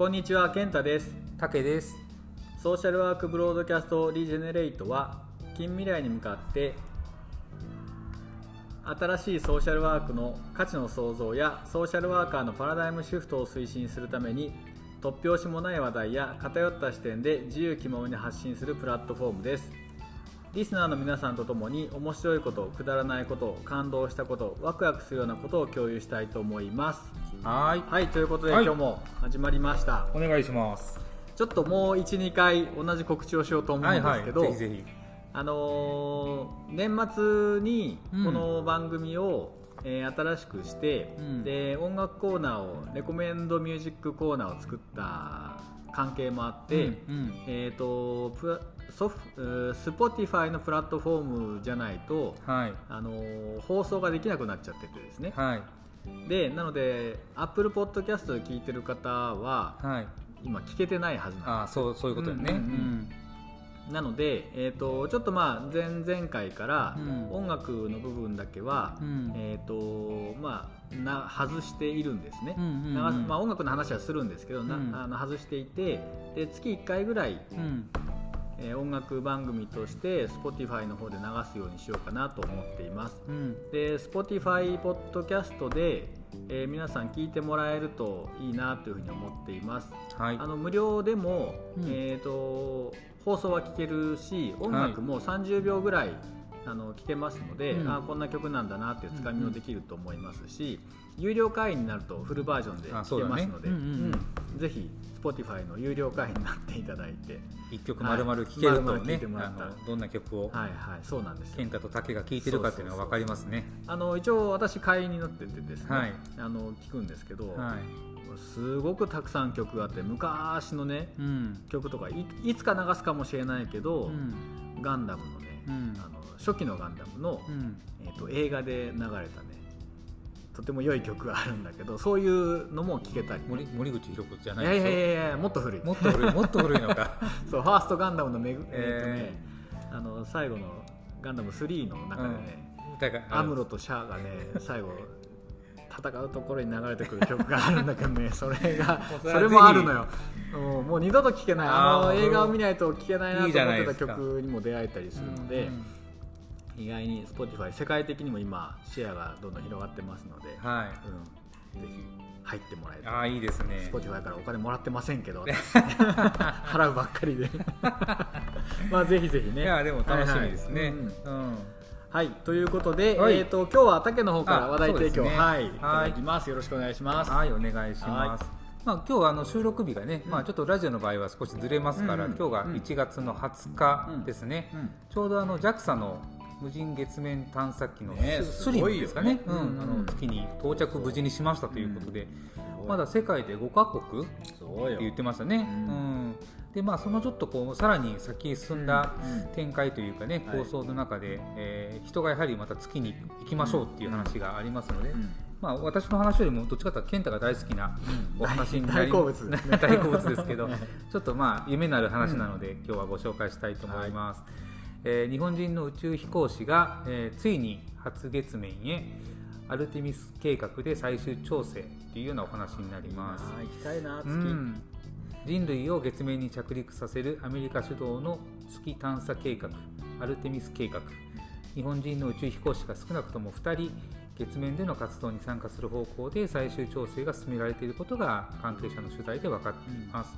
こんにちは健太です。竹です。ソーシャルワークブロードキャストリジェネレイトは近未来に向かって新しいソーシャルワークの価値の創造やソーシャルワーカーのパラダイムシフトを推進するために突拍子もない話題や偏った視点で自由気ままに発信するプラットフォームですリスナーの皆さんと共に面白いことくだらないこと感動したことワクワクするようなことを共有したいと思います。はい。はいということで、はい。今日も始まりました。お願いします。ちょっともう12回同じ告知をしようと思うんはいはい。ですけど、ぜひぜひ。あのー年末にうん。この番組を、えー新しくして、うん。で音楽コーナーを recommend music コーナーを作った関係もあって、うんうん。えー、とプラソフスポティファイのプラットフォームじゃないと、はい。あのー放送ができなくなっちゃっててですね。はい。でなので Apple Podcast で聞いてる方ははい。今聞けてないはずなんですあそうそういうことよね。うんうんうん。なので、えー、とちょっとまあ前々回からうん。音楽の部分だけは、うん。えーとまあ、な外しているんですね、うんうんうん。まあ、音楽の話はするんですけど、なうん。あの外していてで月1回ぐらい、うんえー音楽番組として Spotify の方で流すようにしようかなと思っています。うん。で Spotify ポッドキャストで、えー皆さん聞いてもらえるといいなというふうに思っています。はい。あの無料でも、うん。えー、と放送は聴けるし音楽も30秒ぐらい、あの聴けますので、うん。あこんな曲なんだなっていうつかみもできると思いますし、有料会員になるとフルバージョンで聴あそうだね。けますので、うんうんうん。うん。ぜひ Spotify の有料会員になっていただいて。一曲まるまる聴けるとねてもらった。あのどんな曲をはいはいそうなんですよ。健太と竹が聴いてるかっていうのが分かりますね。あの一応私会員になっててですね、はい。あの聞くんですけど、はい。すごくたくさん曲があって昔のねうん。曲とかいいつか流すかもしれないけど、うん。ガンダムのね、うん。あの初期のガンダムの、うん。えー、と映画で流れたねとても良い曲があるんだけどそういうのも聴けたり、森森口博子じゃいない。でしょやいやいやいやもっと古い。もっと古い もっと古いのか。そうファーストガンダムのめぐ、ええーとね、あの最後のガンダム3の中でね、だからアムロとシャアがね最後戦うところに流れてくる曲があるんだけどね それがそれもあるのよ。もうもう二度と聴けない。あの映画を見ないと聴けないなと思ってた曲にも出会えたりするので、うん意外に Spotify 世界的にも今シェアがどんどん広がってますので、はい。うん、ぜひ入ってもらえるああいいですね。Spotify からお金もらってませんけど 私。払うばっかりで。まあぜひぜひね。いやでも楽しみですね、はいはい。うん。うん。はい、ということで、はい。えー、と今日は竹の方からあ話題提供、ね。はい、いはい。ただきます。よろしくお願いします。はい、お願いしはい。ます。まあ、今日はあの収録日がね、まあ、ちょっとラジオの場合は少しずれますから、うん。うん今日が1月の20日ですね、うん。ちょうどあの JAXA の無人月面探査機のねススリムですかね、ね。うんあの月に到着無事にしましたということで、まだ世界で5カ国って。言ってましたね。ううん。んでまあ、そのちょっとこうさらに先へ進んだうん。展開というかね、はい。構想の中で、えー人がやはりまた月に行きましょうっていう話がありますので、うん。まあ、私の話よりもどっちかというと健太が大好きなお話になり大好物。ですね大好物ですけど ちょっとまあ夢のある話なので、今日はご紹介したいと思います、えー日本人の宇宙飛行士が、えーついに初月面へアルテミス計画で最終調整というようなお話になります。行きたいな、月。うん。人類を月面に着陸させるアメリカ主導の月探査計画アルテミス計画。日本人の宇宙飛行士が少なくとも2人月面での活動に参加する方向で最終調整が進められていることが関係者の取材で分かっています、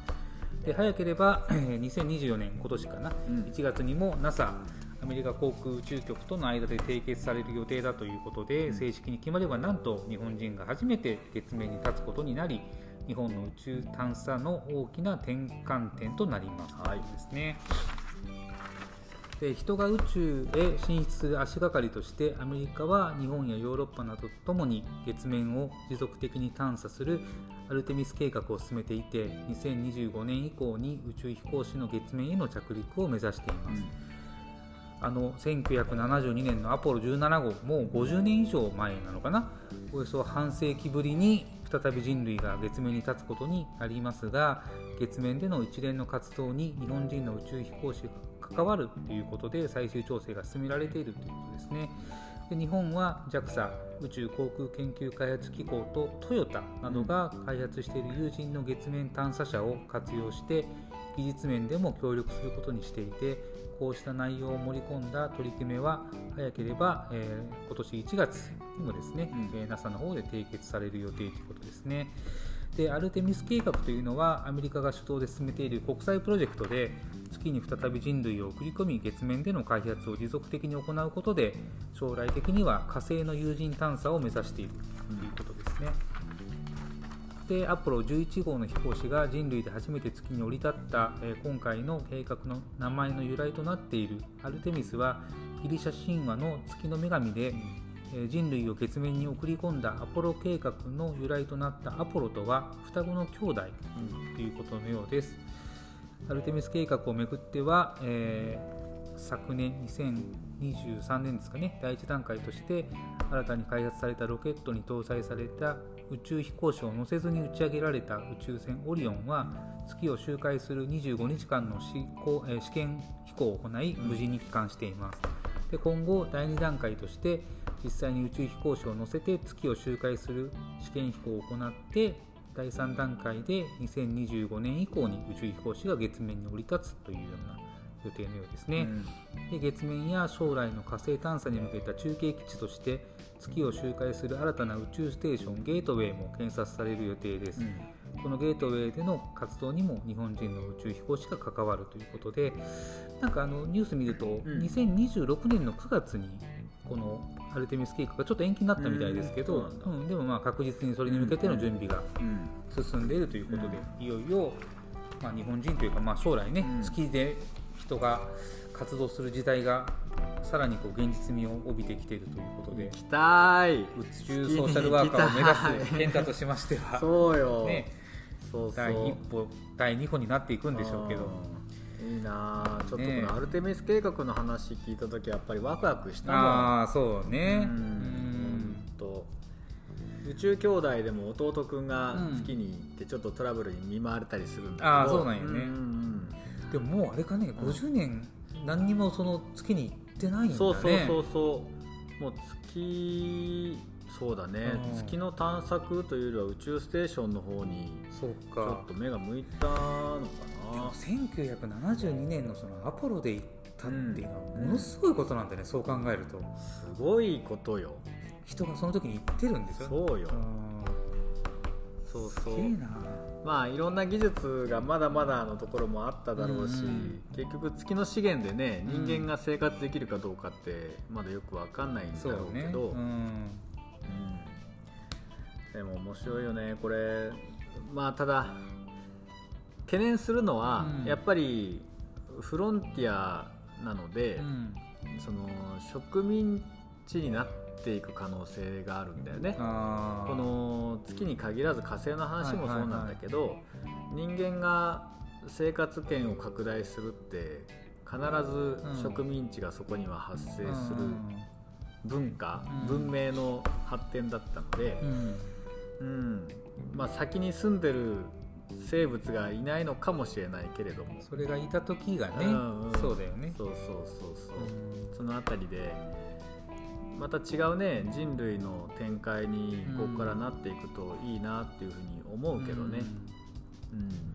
で早ければえー2024年今年かな、うん。1月にも NASA アメリカ航空宇宙局との間で締結される予定だということで、正式に決まればなんと日本人が初めて月面に立つことになり日本の宇宙探査の大きな転換点となります、はい。ですね。で人が宇宙へ進出する足がかりとしてアメリカは日本やヨーロッパなどとともに月面を持続的に探査するアルテミス計画を進めていて2025年以降に宇宙飛行士の月面への着陸を目指しています、あの1972年のアポロ17号もう50年以上前なのかな？およそ半世紀ぶりに再び人類が月面に立つことになりますが月面での一連の活動に日本人の宇宙飛行士が関わるということで最終調整が進められているということですね。で日本は JAXA 宇宙航空研究開発機構とトヨタなどが開発している有人の月面探査車を活用して技術面でも協力することにしていてこうした内容を盛り込んだ取り決めは早ければ、えー、今年1月にもですね、うん、えー、NASA の方で締結される予定ということですね。でアルテミス計画というのはアメリカが主導で進めている国際プロジェクトで月に再び人類を送り込み月面での開発を持続的に行うことで将来的には火星の有人探査を目指しているということですね。でアポロ11号の飛行士が人類で初めて月に降り立った、え今回の計画の名前の由来となっているアルテミスはギリシャ神話の月の女神で人類を月面に送り込んだアポロ計画の由来となったアポロとは双子の兄弟ということのようです。アルテミス計画をめぐっては、えー、昨年2023年ですかね第1段階として新たに開発されたロケットに搭載された宇宙飛行士を乗せずに打ち上げられた宇宙船オリオンは月を周回する25日間の試行、えー、試験飛行を行い無事に帰還しています。で今後第2段階として実際に宇宙飛行士を乗せて月を周回する試験飛行を行って第3段階で2025年以降に宇宙飛行士が月面に降り立つというような予定のようですね、うん、で月面や将来の火星探査に向けた中継基地として月を周回する新たな宇宙ステーションゲートウェイも検察される予定です、うん、このゲートウェイでの活動にも日本人の宇宙飛行士が関わるということでなんかあのニュース見ると、2026年の9月にこのアルテミス計画がちょっと延期になったみたいですけど、うん、うん、でもまあ確実にそれに向けての準備が進んでいるということで、いよいよ、まあ、日本人というか、まあ、将来ね、月で人が活動する時代がさらにこう現実味を帯びてきているということで行きたい。宇宙ソーシャルワーカーを目指す健太としましてはそうよ、ね、そう第一歩第二歩になっていくんでしょうけど。いいなちょっとこのアルテミス計画の話聞いた時やっぱりワクワクしたああそうね。うん。と。宇宙兄弟でも弟君が月に行ってちょっとトラブルに見舞われたりするんだけど、ああそうなんよね、でももうあれかね50年何にもその月に行ってないんだね。そうそうそうそう。もう月そうだね、うん、月の探索というよりは宇宙ステーションの方にちょっと目が向いたのかな1972年のそのアポロで行ったっていうのはものすごいことなんだね、うん、そう考えると。すごいことよ。人がその時に行ってるんですよそうよ、そう。そうまあいろんな技術がまだまだのところもあっただろうし、うん、結局月の資源でね人間が生活できるかどうかってまだよく分かんないんだろうけど、うね。うん、でも面白いよねこれ。まあただ懸念するのは、うん、やっぱりフロンティアなので、うん、その植民地になっていく可能性があるんだよね。この月に限らず火星の話もそうなんだけど、人間が生活圏を拡大するって必ず植民地がそこには発生する文化、文明の発展だったので、うん。まあ、先に住んでる生物がいないのかもしれないけれども。それがいた時がね、うんうん、そうだよね。そうそうそうそう、その辺りでまた違うね人類の展開にここからなっていくといいなっていうふうに思うけどね、うん、うん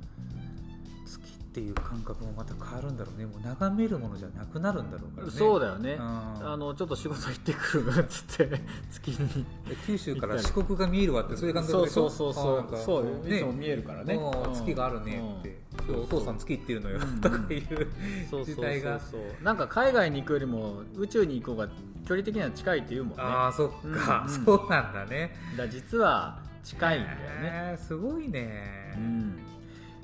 っていう感覚もまた変わるんだろうね。もう眺めるものじゃなくなるんだろうからね。そうだよね、あのちょっと仕事行ってくるっつって 月に。九州から四国が見えるわってそういう感覚でそうそうそうそう、ね、いつも見えるからね、月があるねって、今日お父さん月行ってるのよ、とかいう時代が。なんか海外に行くよりも宇宙に行こうが距離的には近いっていうもんね。ああそっか、そうなんだね。だ実は近いんだよね、すごいね。うん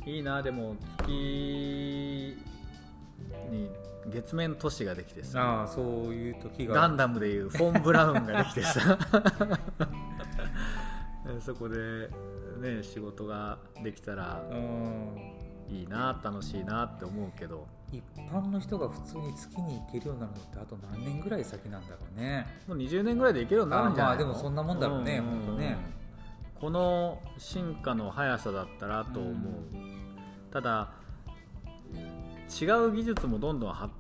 いいなでも月に月面都市ができてさ。あそういう時がガンダムでいうフォン・ブラウンができてさ。そこでね仕事ができたらいいな楽しいなって思うけど。一般の人が普通に月に行けるようになるのってあと何年ぐらい先なんだろうね。もう20年ぐらいで行けるようになるんじゃないの？まあでもそんなもんだろうね、うん、本当ねこの進化の速さだったらと思う、うんただ違う技術もどんどん発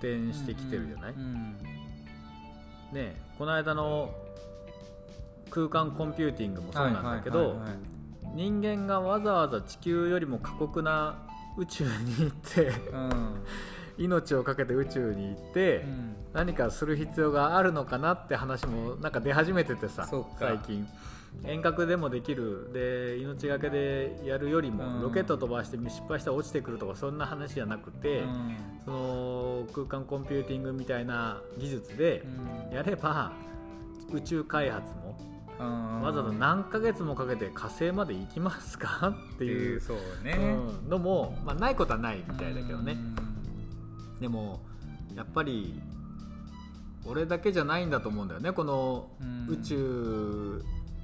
展してきてるじゃない、うんうん、ねこの間の空間コンピューティングもそうなんだけど、はいはい人間がわざわざ地球よりも過酷な宇宙に行って命を懸けて宇宙に行って、うん。何かする必要があるのかなって話もなんか出始めててさ最近遠隔でもできるで命がけでやるよりも、うん。ロケット飛ばして失敗したら落ちてくるとかそんな話じゃなくて、うん。その空間コンピューティングみたいな技術でうん。やれば宇宙開発もうん。わざわざ何ヶ月もかけて火星まで行きますかっていうそうね、うんのも、まあ、ないことはないみたいだけどね。うん。でもやっぱり俺だけじゃないんだと思うんだよね。このうん。宇宙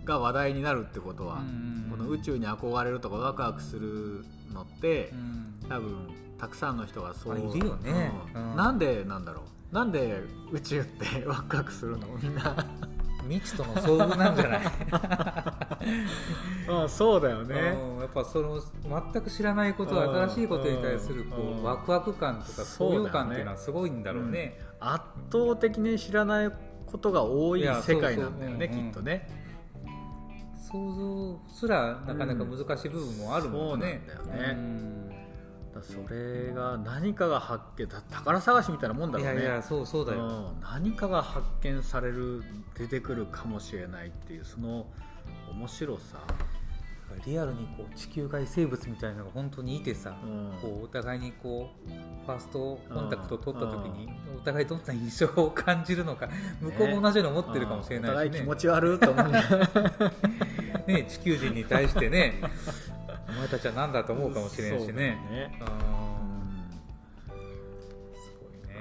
が話題になるってことは、うんこの宇宙に憧れるとかワクワクするのってうん。多分たくさんの人がそうあいるよね。うん。うん。なんでなんだろう？なんで宇宙って ワクワクするの？みんな。未知との遭遇なんじゃない？あそうだようん。やっぱその全く知らないことうん。新しいことに対するこうん。うワクワク感とか高揚感っていうのはすごいんだろうね。圧倒的に知らないことが多い世界なんだよねきっとね、想像すらなかなか難しい部分もあるもんね。そうなんだそれが何かが発見だ宝探しみたいなもんうんだろうね。いやいやそうそうだよ。うん。何かが発見される出てくるかもしれないっていうその面白さ、リアルにこう地球外生物みたいなのが本当にいてさ、うん。こうお互いにこうファーストコンタクトを取った時にお互いどんな印象を感じるのか向こうも同じように思ってるかもしれおないしね。互い気持ち悪いと思うね。ね地球人に対してねお前たちは何だと思うかもしれんしね。ね。うん。すごいね。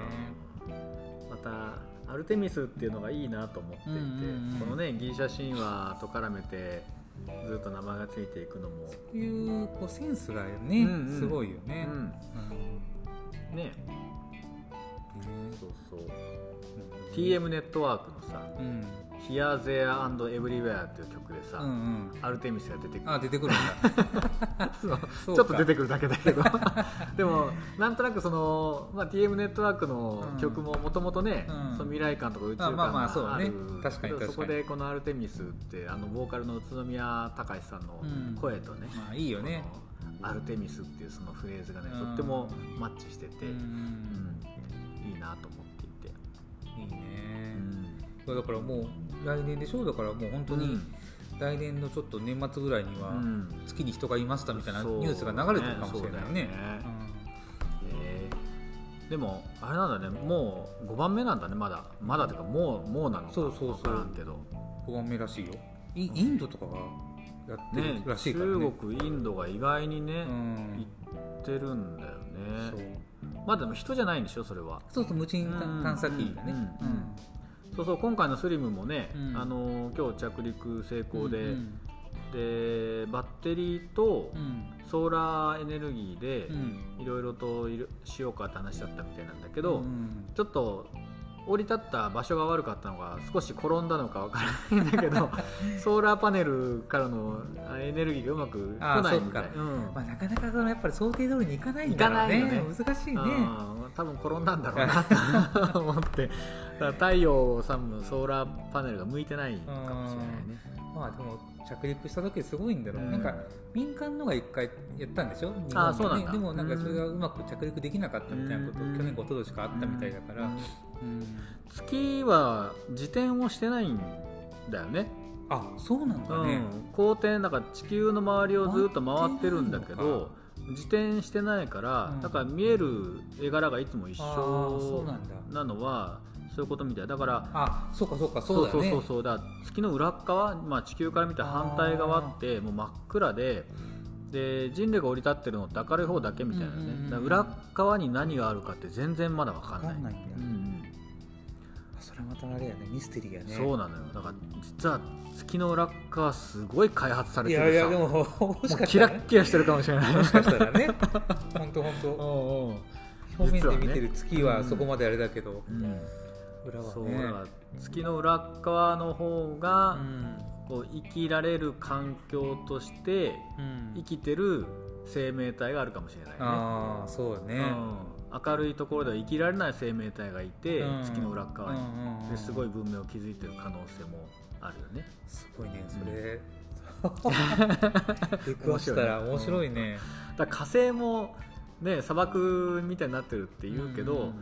またアルテミスっていうのがいいなと思っていて、うんうんうん。このねギリシャ神話と絡めてずっと名前がついていくのも、そういうこうセンスがね、うんうん。すごいよね。うん。うん。ね。ね。そうそう。TM ネットワークのさうん「Here, There and Everywhere」っていう曲でさ、うんうん。アルテミスが出てくる。あ出てくるんだ。ちょっと出てくくるだけだけど。でもなんとなくその、まあ、TM ネットワークの曲ももともとね、うん。その未来感とか宇宙感あまあまあそね。そこでこのアルテミスってあのボーカルの宇都宮隆さんのうん。声とね、まあいいよね。アルテミスっていうそのフレーズがね、うん。とってもマッチしてて、ううんん。いいなと思ってだからもう来年でしょだからもう本当に来年のちょっと年末ぐらいにはうん。月に人がいましたみたいなそう。ニュースが流れてるかもしれないよね。えー。でもあれなんだね。もう5番目なんだねまだ。まだっていうかもうもうなのか。そうそうそう。分からんけど。うん、5番目らしいよ。イインドとかがやってねるらしいからね。中国インドが意外にね、うん。行ってるんだよそう。ねまあでも人じゃないんでしょそれは。そうそう無人うん。探査機がね。うん。うんそうそう今回のスリムもね、うん。あの今日着陸成功で、うんでバッテリーとうん。ソーラーエネルギーでうん。いろいろとしようかって話だったみたいなんだけど、うん。ちょっと降り立った場所が悪かったのが少し転んだのかわからないんだけど ソーラーパネルからのエネルギーがうまく来ないみたいうん。まあ、なかなかそのやっぱり想定通りにいかないんだろうねね。難しいね。多分転んだんだろうなと思って。太陽さんのソーラーパネルが向いてないかもしれないねまあでも着陸した時すごいんだろう、うん。なんか民間のが一回やったんでしょ？日あそうなんだ。でもなんかそれがうまく着陸できなかったみたいなこと、うん。去年か一昨年かあったみたいだから、うん。うん。月は自転をしてないんだよね。あそうなんだね、うん、公転だから地球の周りをずっと回ってるんだけど自転してないから、うん。だから見える絵柄がいつも一あーそ緒うなんだ。なのはそういうことみたい。だからあそうかそうかそうだよね。そうそうそうだ月の裏っ側、まあ、地球から見た反対側ってもう真っ暗でで人類が降り立ってるのって明るい方だけみたいなね、うんうんうん裏側に何があるかって全然まだ分かんない。わかんないんだうんうん。あそれまたあれやねミステリーやね。そうなのよ。だから実は月の裏っ側すごい開発されいてるさ。やいやでももしかキラしたらねッキラしてるかもしれない。もしかしたらね。本当本当。表面で実はね見てる月はそこまであれだけど、うん裏はね。そうだから月の裏っ側の方が、うん。こう生きられる環境としてうん。生きてる生命体があるかもしれないね。ああそうだね、うん、明るいところでは生きられない生命体がいて、うん。月の裏っ側に、うんうんうんですごい文明を築いてる可能性もあるよね。すごいねそれ、出くわしたら面白いね、だ火星もね砂漠みたいになってるって言うけど、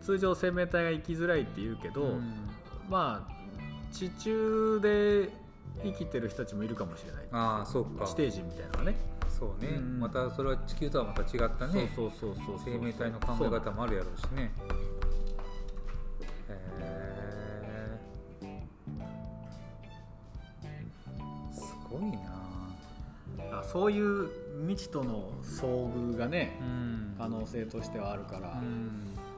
通常生命体が生きづらいって言うけど、うん。まあ地中で生きてる人たちもいるかもしれない。ああそうか。地底人みたいなのがね。そうね、うん。またそれは地球とはまた違ったね。そうそうそうそうそう。生命体の考え方もあるやろうしね。へえすごいな。あそういう未知との遭遇がねうん。可能性としてはあるから、うん。はい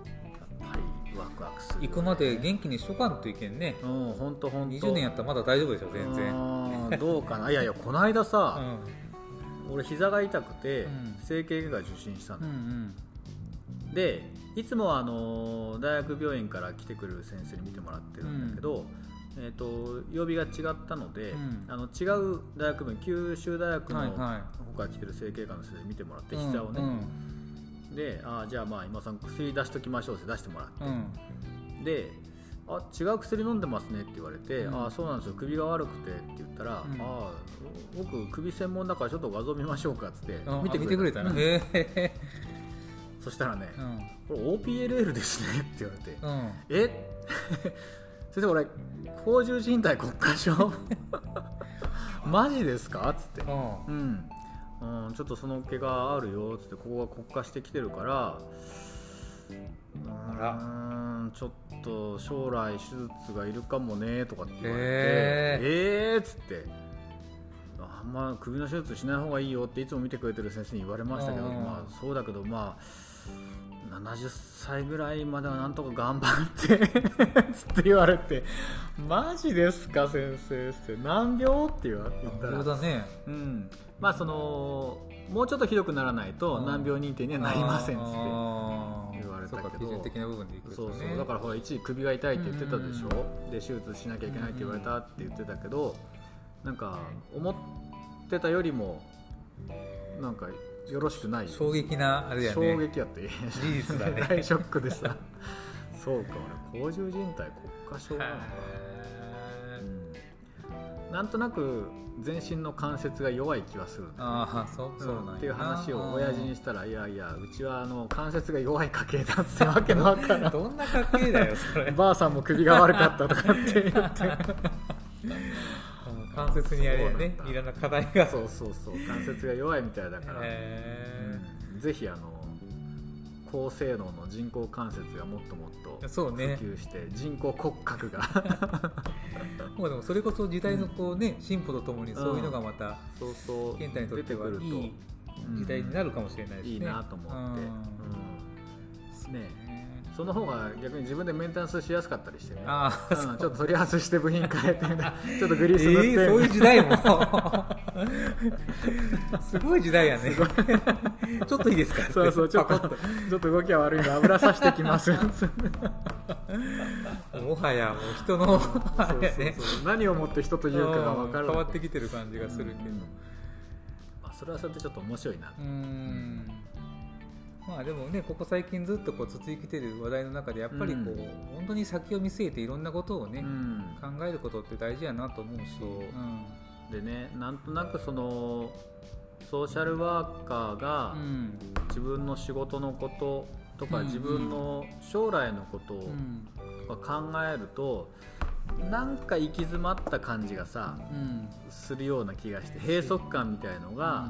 ワクワクする。行くまで元気にしとかんといけんね。うん本当本当20年やったらまだ大丈夫でしょ全然。然どうかな。いやいやこの間うさ、ん。俺膝が痛くて、うん。整形外科受診したうんうの、ん。でいつもはあの大学病院から来てくれる先生に見てもらってるんだけど、えー、と曜日が違ったので、うん。あの違う大学病院九州大学のはいは方から来てる整形外科の先生に見てもらってい膝をね、うんであじゃあまあ今さん薬出しときましょうって出してもらって、うん。であ違う薬飲んでますねって言われて、うん。あそうなんですよ。首が悪くてって言ったら、うん。あ僕首専門だからちょっと画像見ましょうかっつってうん。見てくれたあ見てくれたな そしたらね、うん。これ OPLL ですねって言われて。うん。え？先生俺甲状靭帯骨化症？マジですか？っつって。うんうん、うん、ちょっとその毛があるよっつってここが骨化してきてるからうんちょっと将来手術がいるかもねとかって言われてへえーっつって。あんま首の手術しない方がいいよっていつも見てくれてる先生に言われましたけど、うん。まあ、そうだけどまあ70歳ぐらいまではなんとか頑張ってつ って言われてマジですか先生って何病って言ったらそうだね。うん、まあそのもうちょっとひどくならないとうん。難病認定にはなりませんっつって言われたけど。そうか基準的な部分でいくとそうねそう。だからほら一時首が痛いって言ってたでしょ、うん。で手術しなきゃいけないって言われたって言ってたけどなんか思ってたよりもなんかよろしくない衝撃なあれやね。衝撃やって。事実だね。大ショックでさそうか俺甲状靭帯骨化症なのか。うん。なんとなく全身の関節が弱い気はするああそうそうなんっていう話を親父にしたらいやいやうちはあの関節が弱い家系だってわけのわからん。どんな家系だよそれ。ばあさんも首が悪かったとかって言って関節にあれやねいろんな課題が。そうそうそう。関節が弱いみたいだから、へうん。ぜひあの高性能の人工関節がもっともっと普及して人工骨格が。もうでもそれこそ時代のこうね進歩とともにそういうのがまたそうそう。健太にとってはいい時代になるかもしれないですね。いいなと思って、うん。うん。ねその方が逆に自分でメンテナンスしやすかったりしてね。ああうんちょっと取り外して部品変えてみたいなちょっとグリース塗って、えーそういう時代も。すごい時代やね。ちょっといいですか？そうそうちょっとちょっと動きが悪いんで油さしてきます。もはやもう人のあそうそう。何をもって人というかが分かる変わってきてる感じがするけど。まあ、それはそれでちょっと面白いなうーんまあでもねここ最近ずっとこう続いてきてる話題の中でやっぱりこう、うん。本当に先を見据えていろんなことをね、うん。考えることって大事やなと思うし。そう。うん。でねなんとなくそのソーシャルワーカーがうん。自分の仕事のこととか、うん。自分の将来のことを考えると、なんか行き詰まった感じがさうん。するような気がして閉塞感みたいのが、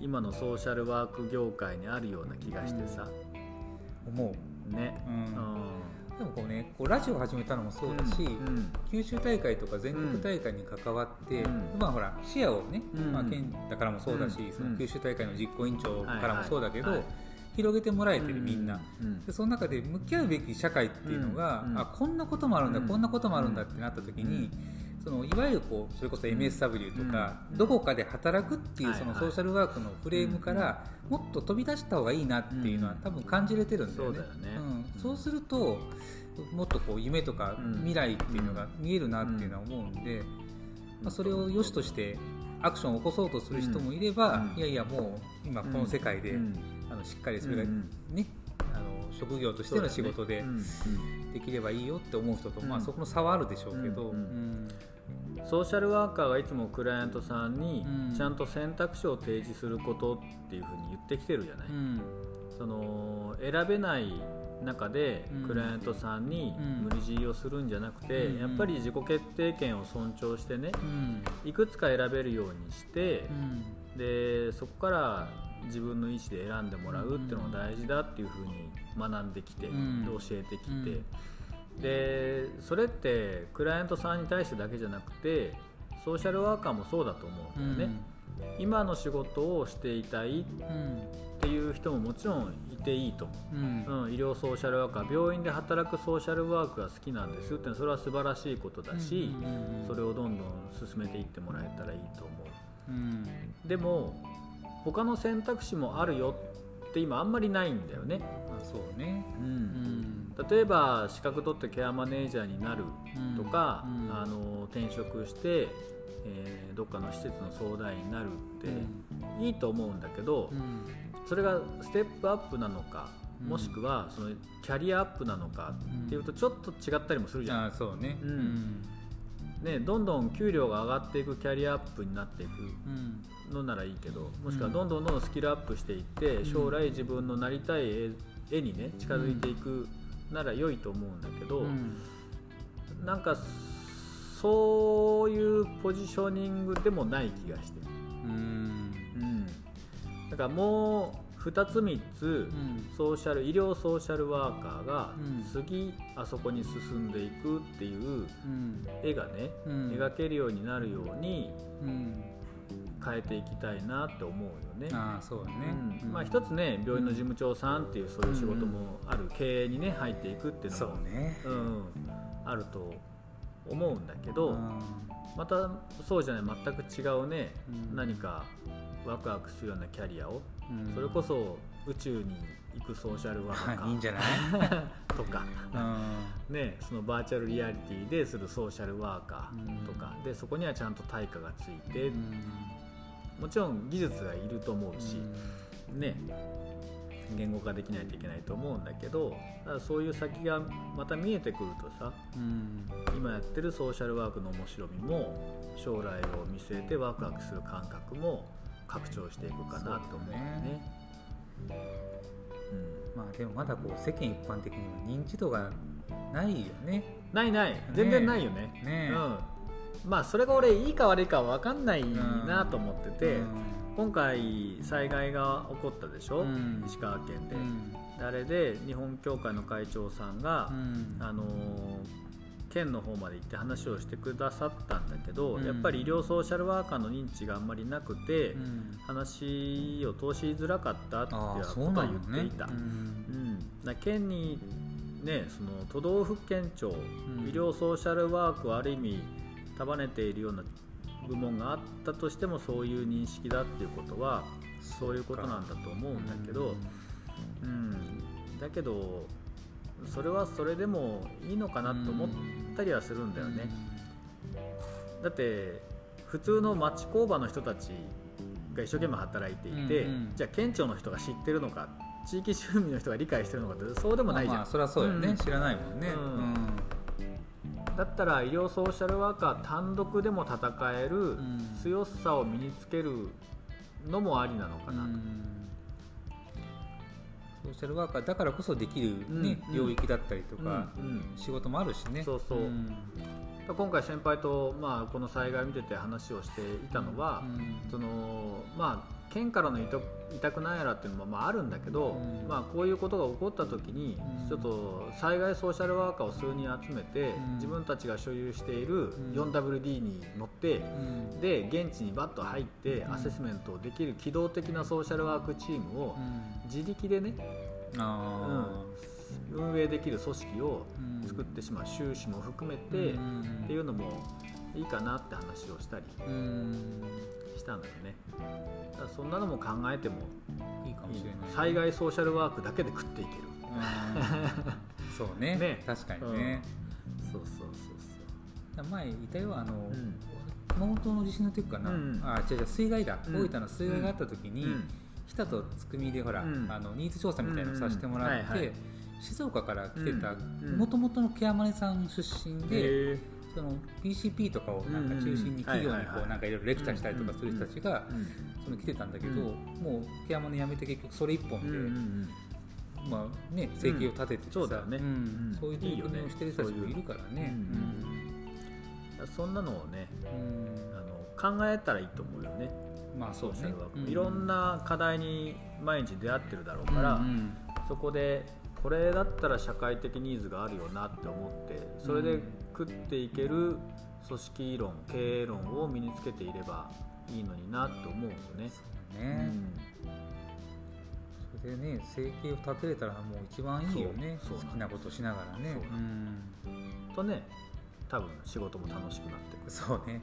今のソーシャルワーク業界にあるような気がしてさ、思う、ね、ううん。んでもこうねこうラジオ始めたのもそうだし、うん。九州大会とか全国大会に関わって、うん。まあほら視野をね、うん。まあ、県だからもそうだし、うん。その九州大会の実行委員長からもそうだけど、はいはい広げてもらえてるみんな、うん。でその中で向き合うべき社会っていうのが、うん。うん。あこんなこともあるんだ、うん。こんなこともあるんだってなった時に、そのいわゆるこうそれこそ MSW とか、どこかで働くっていうそのソーシャルワークのフレームからもっと飛び出した方がいいなっていうのはうん。多分感じれてるんだよね。そうするともっとこう夢とかうん未来っていうのが見えるなっていうのは思うんで、まあ、それを良しとしてアクションを起こそうとする人もいれば、うん。いやいやもう今この世界で、うん。あのしっかりそれがうんね、あの職業としての仕事でできればいいよって思う人と、うん。まあ、そこの差はあるでしょうけど、うんソーシャルワーカーがいつもクライアントさんにうん。ちゃんと選択肢を提示することっていうふうに言ってきてるじゃない、うん。その選べない中でうん。クライアントさんにうん。無理強いをするんじゃなくて、うんやっぱり自己決定権を尊重してねうん。いくつか選べるようにしてう、ん。でそこから自分の意思で選んでもらうっていうのが大事だっていうふうに学んできて、教えてきて、うんでそれってクライアントさんに対してだけじゃなくてソーシャルワーカーもそうだと思うんだよね、今の仕事をしていたいうんっていう人ももちろんいていいと思う。ん。う、うん、医療ソーシャルワーカー病院で働くソーシャルワークが好きなんですってそれは素晴らしいことだし、うんうんそれをどんどん進めていってもらえたらいいと思う。うん。でも他の選択肢もあるよって今あんまりないんだよね、あそうね。ううんん例えば資格取ってケアマネージャーになるとか、うんあの転職して、えーどっかの施設の相談員になるっていいと思うんだけど、うん。それがステップアップなのか、うん。もしくはそのキャリアアップなのかっていうとちょっと違ったりもするじゃん、あそうね。うん。ね、どんどん給料が上がっていくキャリアアップになっていくうん。のならいいけどもしくはうんどんどんどんどんスキルアップしていって、ん。将来自分のなりたい絵絵にね近づいていくなら良いと思うんだけど、うん。なんかそういうポジショニングでもない気がしてる、うん。うん、だからもう2つ3つ、うん。ソーシャル医療ソーシャルワーカーがうん。次あそこに進んでいくっていううん。絵がね、うん。描けるようになるようにうん。変えていきたいなって思うよね。あそうだね。うん。まあ、一つね病院の事務長さんっていうそういう仕事もある経営にね入っていくっていうそのも、うね。うん、あると思うんだけど、うん。またそうじゃない全く違うね、うん。何かワクワクするようなキャリアを、うん。それこそ宇宙に行くソーシャルワーカいいんじーゃない？とか、う ね、そのバーチャルリアリティでするソーシャルワーカーとか、でそこにはちゃんと対価がついて、んもちろん技術がいると思うし、ね言語化できないといけないと思うんだけどただそういう先がまた見えてくるとさうん。今やってるソーシャルワークの面白みも将来を見据えてワクワクする感覚も拡張していくかなと思うよね。うん。まあでもまだこう世間一般的には認知度がないよね。ないない。全然ないよね。ね。うん、まあそれが俺いいか悪いか分かんないなと思ってて、うん。今回災害が起こったでしょ、うん。石川県で。あれで？日本協会の会長さんが、うん。あのー県の方まで行って話をしてくださったんだけど、うん。やっぱり医療ソーシャルワーカーの認知があんまりなくて、うん。話を通しづらかったってことは言っていた。ううん。ん。だから県にねその都道府県庁、ん。医療ソーシャルワークをある意味束ねているような部門があったとしてもそういう認識だっていうことはそういうことなんだと思うんだけど、うん、だけどそれはそれでもいいのかなと思ったりはするんだよね、だって普通の町工場の人たちが一生懸命働いていて、うんうん。じゃあ県庁の人が知ってるのか地域住民の人が理解してるのかってそうでもないじゃん、まあまあそりゃそうよね、うん。知らないもんね。うんだったら医療ソーシャルワーカー単独でも戦えるん。強さを身につけるのもありなのかな。と、ソーシャルワーカーだからこそできる、ねうん領域だったりとか、うんうん。仕事もあるしね。そうそう。ん。今回先輩と、まあ、この災害を見てて話をしていたのは、うん。そのまあ県からの委託なんやらっていうのもまああるんだけど、うん。まあ、こういうことが起こった時に、うん。ちょっと災害ソーシャルワーカーを数人集めて、うん。自分たちが所有しているん。4WD に乗って、うん。で現地にバッと入ってん。アセスメントをできる機動的なソーシャルワークチームをうん。自力でね、あ運営できる組織を作ってしまう収支も含めて、うん。っていうのもいいかなって話をしたりうん。したんだよね。だそんなのも考えてもいいかもしれない。災害ソーシャルワークだけで食っていける。うん。そうね。ね。確かにね、そうそうそう前いたよあの、ん。熊本の地震の時かな、うん。あ違う違う水害だ、うん。大分の水害があった時に、うん。日田とつくみでほら、うん。あのニーズ調査みたいなのをさせてもらって、静岡から来てたうん。うん。もともとのケアマネさん出身で、へその PCP とかをなんか中心に企業にこうなんかいろいろレクチャーしたりとかする人たちがうんその来てたんだけど、うん。もうケアマネやめて結局それ一本で、まあね生計を立ててそうだよね。そういう取り組みをしてる人たちもいるからね。うん。そん。なのをねうん。あの考えたらいいと思うよね。うんまあそうね。いろんな課題に毎日出会ってるだろうから、そこでこれだったら社会的ニーズがあるよなって思ってそれで食っていける組織論経営論を身につけていればいいのになって思うよね。そうね、それでね生計を立てれたらもう一番いいよね。好きなことしながらね。そううんうん。とね多分仕事も楽しくなってくる。そうね、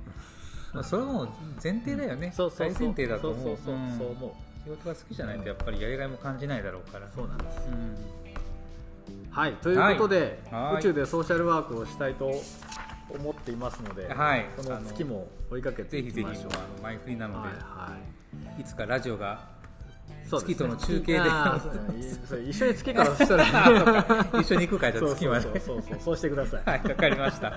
まあ、それはもう前提だよね、そうそうそう。大前提だと思う。そうそうそう、ん。そう思う。仕事が好きじゃないとやっぱりやりがいも感じないだろうから。そうなんです。うんはいということで、はい。宇宙でソーシャルワークをしたいと思っていますので、はい。その月も追いかけてぜひぜひあいきましょう。の前振りなので、はいはい。い、つかラジオが月との中継で。あーそういそれ一緒に月からしたら 一緒に行くかじゃあ月まで。そうそうそうしてください。はいわかりました。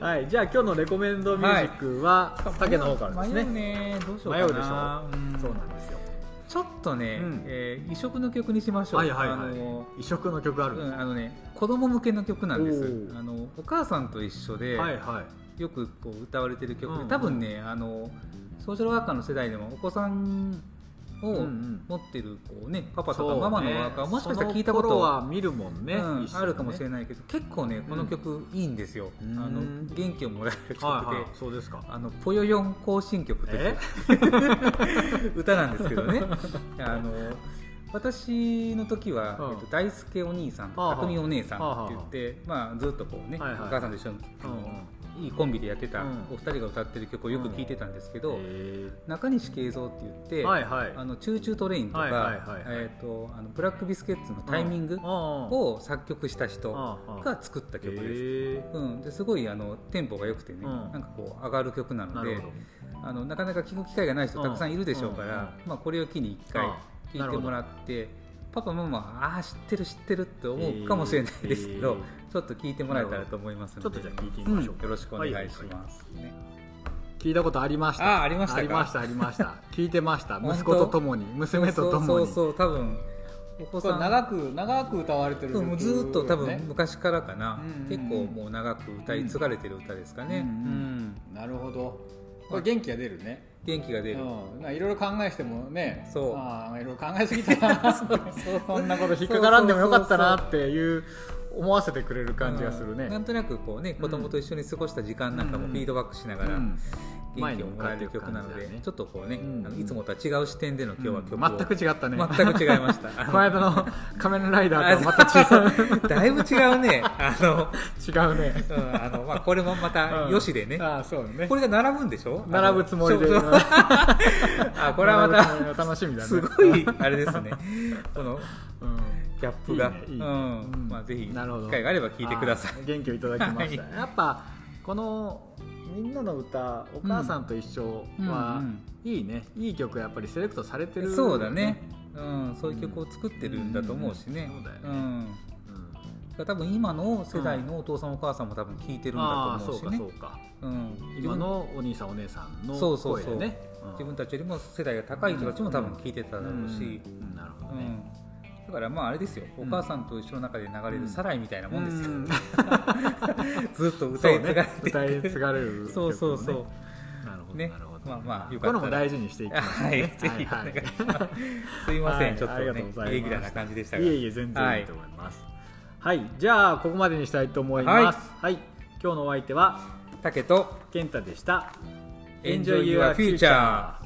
はい、じゃあ今日のレコメンドミュージックは、竹の方からです迷うね。ねどうしようかな。迷うでしょん。そうなんですよ。ちょっとね、うん。えー異色の曲にしましょう、はいはいはい。あの異色の曲あるうん、あのね子供向けの曲なんです。あのお母さんと一緒で、はいはい。よくこう歌われてる曲で、うん。多分ねあのソーシャルワーカーの世代でもお子さんを持ってるこう、ね、パパとかママのワーカー、もしかしたら聞いたこと頃は見るもんね、あるかもしれないけど結構ねこの曲いいんですよ、うん。あの元気をもらえる曲で、はいはい、そうですか。あのぽよよん行進曲というえ？歌なんですけどね。あの私の時は、うん。えっと、大輔お兄さんと匠お姉さんって言って、まあ、ずっとこうね、お母さんといっしょに、いいコンビでやってたうん。お二人が歌ってる曲をよく聴いてたんですけど、え中西圭三って言って、あの Choo Choo TRAIN とか、えー、とあのブラックビスケッツのタイミングをを作曲した人が作った曲です。へうん、ですごいあのテンポが良くてね、うん。なんかこう上がる曲なのであのなかなか聴く機会がない人たくさんいるでしょうから、まあ、これを機に一回うん聴いてもらって、パパママああ知ってる知ってるって思うかもしれないですけど、えー。ちょっと聞いてもらえたらと思いますので。ちょっとじゃあ聞いてみましょう。うん。よろしくお願いします、ね。聞いたことありましたあありましたか？ありましたありました。聞いてました。息子とともに。娘とともに。そうそう多分お子さん。長く長く歌われてるずーっと多分ね。昔からかな、結構もう長く歌い継がれてる歌ですかね、うんうんなるほど。これ元気が出るね元気が出る、うん。いろいろ考えしてもね。そう。あーいろいろ考えすぎたな。そんなこと引っかからんでもよかったなっていう思わせてくれる感じがするね。うん。なんとなくこうね子供と一緒に過ごした時間なんかもうん。フィードバックしながらうん。元気をもらえる曲なので、ね。ちょっとこうね、うん。いつもとは違う視点での今日は曲を、うん。全く違ったね。全く違いました。あ のこの間の仮面ライダーとはまた違う。だいぶ違うね。あの、違うね。うんあのまあ、これもまたよしでね、ああそうね。これが並ぶんでしょ？並ぶつもりで。あこれはまた楽しみだね。すごいあれですね。このうんギャップが。いいねいいね。うん。うん。まあ、ぜひなるほど。機会があれば聞いてください。あー元気をいただきました、はやっぱこのみんなの歌お母さんと一緒は、うんうん。いいね。いい曲やっぱりセレクトされてる、そうだね、うん、そういう曲を作ってるんだと思うしね、うん。そうだよね。うん。うん。だから多分今の世代のお父さんお母さんも多分聞いてるんだと思うしね。そうかそうか。うん。今のお兄さんお姉さんのそうそうそう。ね。うん。自分たちよりも世代が高い人たちも多分聞いてただろうし、うん。なるほどね、うんだからまああれですよ、うん。お母さんと一緒の中で流れうん。るサライみたいなもんですよ、うん。ずっと歌い継がれて。そうね。歌い継がれるそうそうそう。なるほど、ね。なるほど。まあまあよこれかったら。も大事にしていきましょうはい、ねぜひおはいす。すいません、はいちょっとねレギュラーな感じでしたが。いえいえ全然いいと思います。はい、じゃあここまでにしたいと思います。はい、今日のお相手は竹と健太でした。Enjoy your future